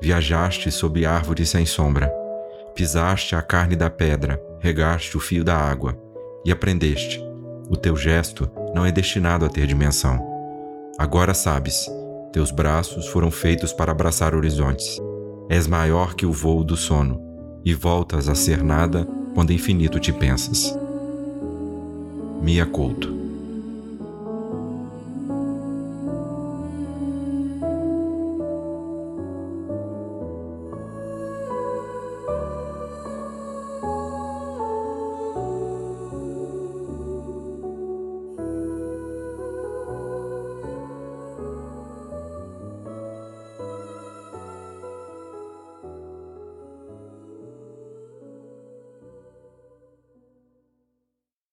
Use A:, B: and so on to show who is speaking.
A: Viajaste sob árvore sem sombra. Pisaste a carne da pedra, regaste o fio da água e aprendeste. O teu gesto não é destinado a ter dimensão. Agora sabes, teus braços foram feitos para abraçar horizontes. És maior que o vôo do sono e voltas a ser nada quando infinito te pensas. Mia Couto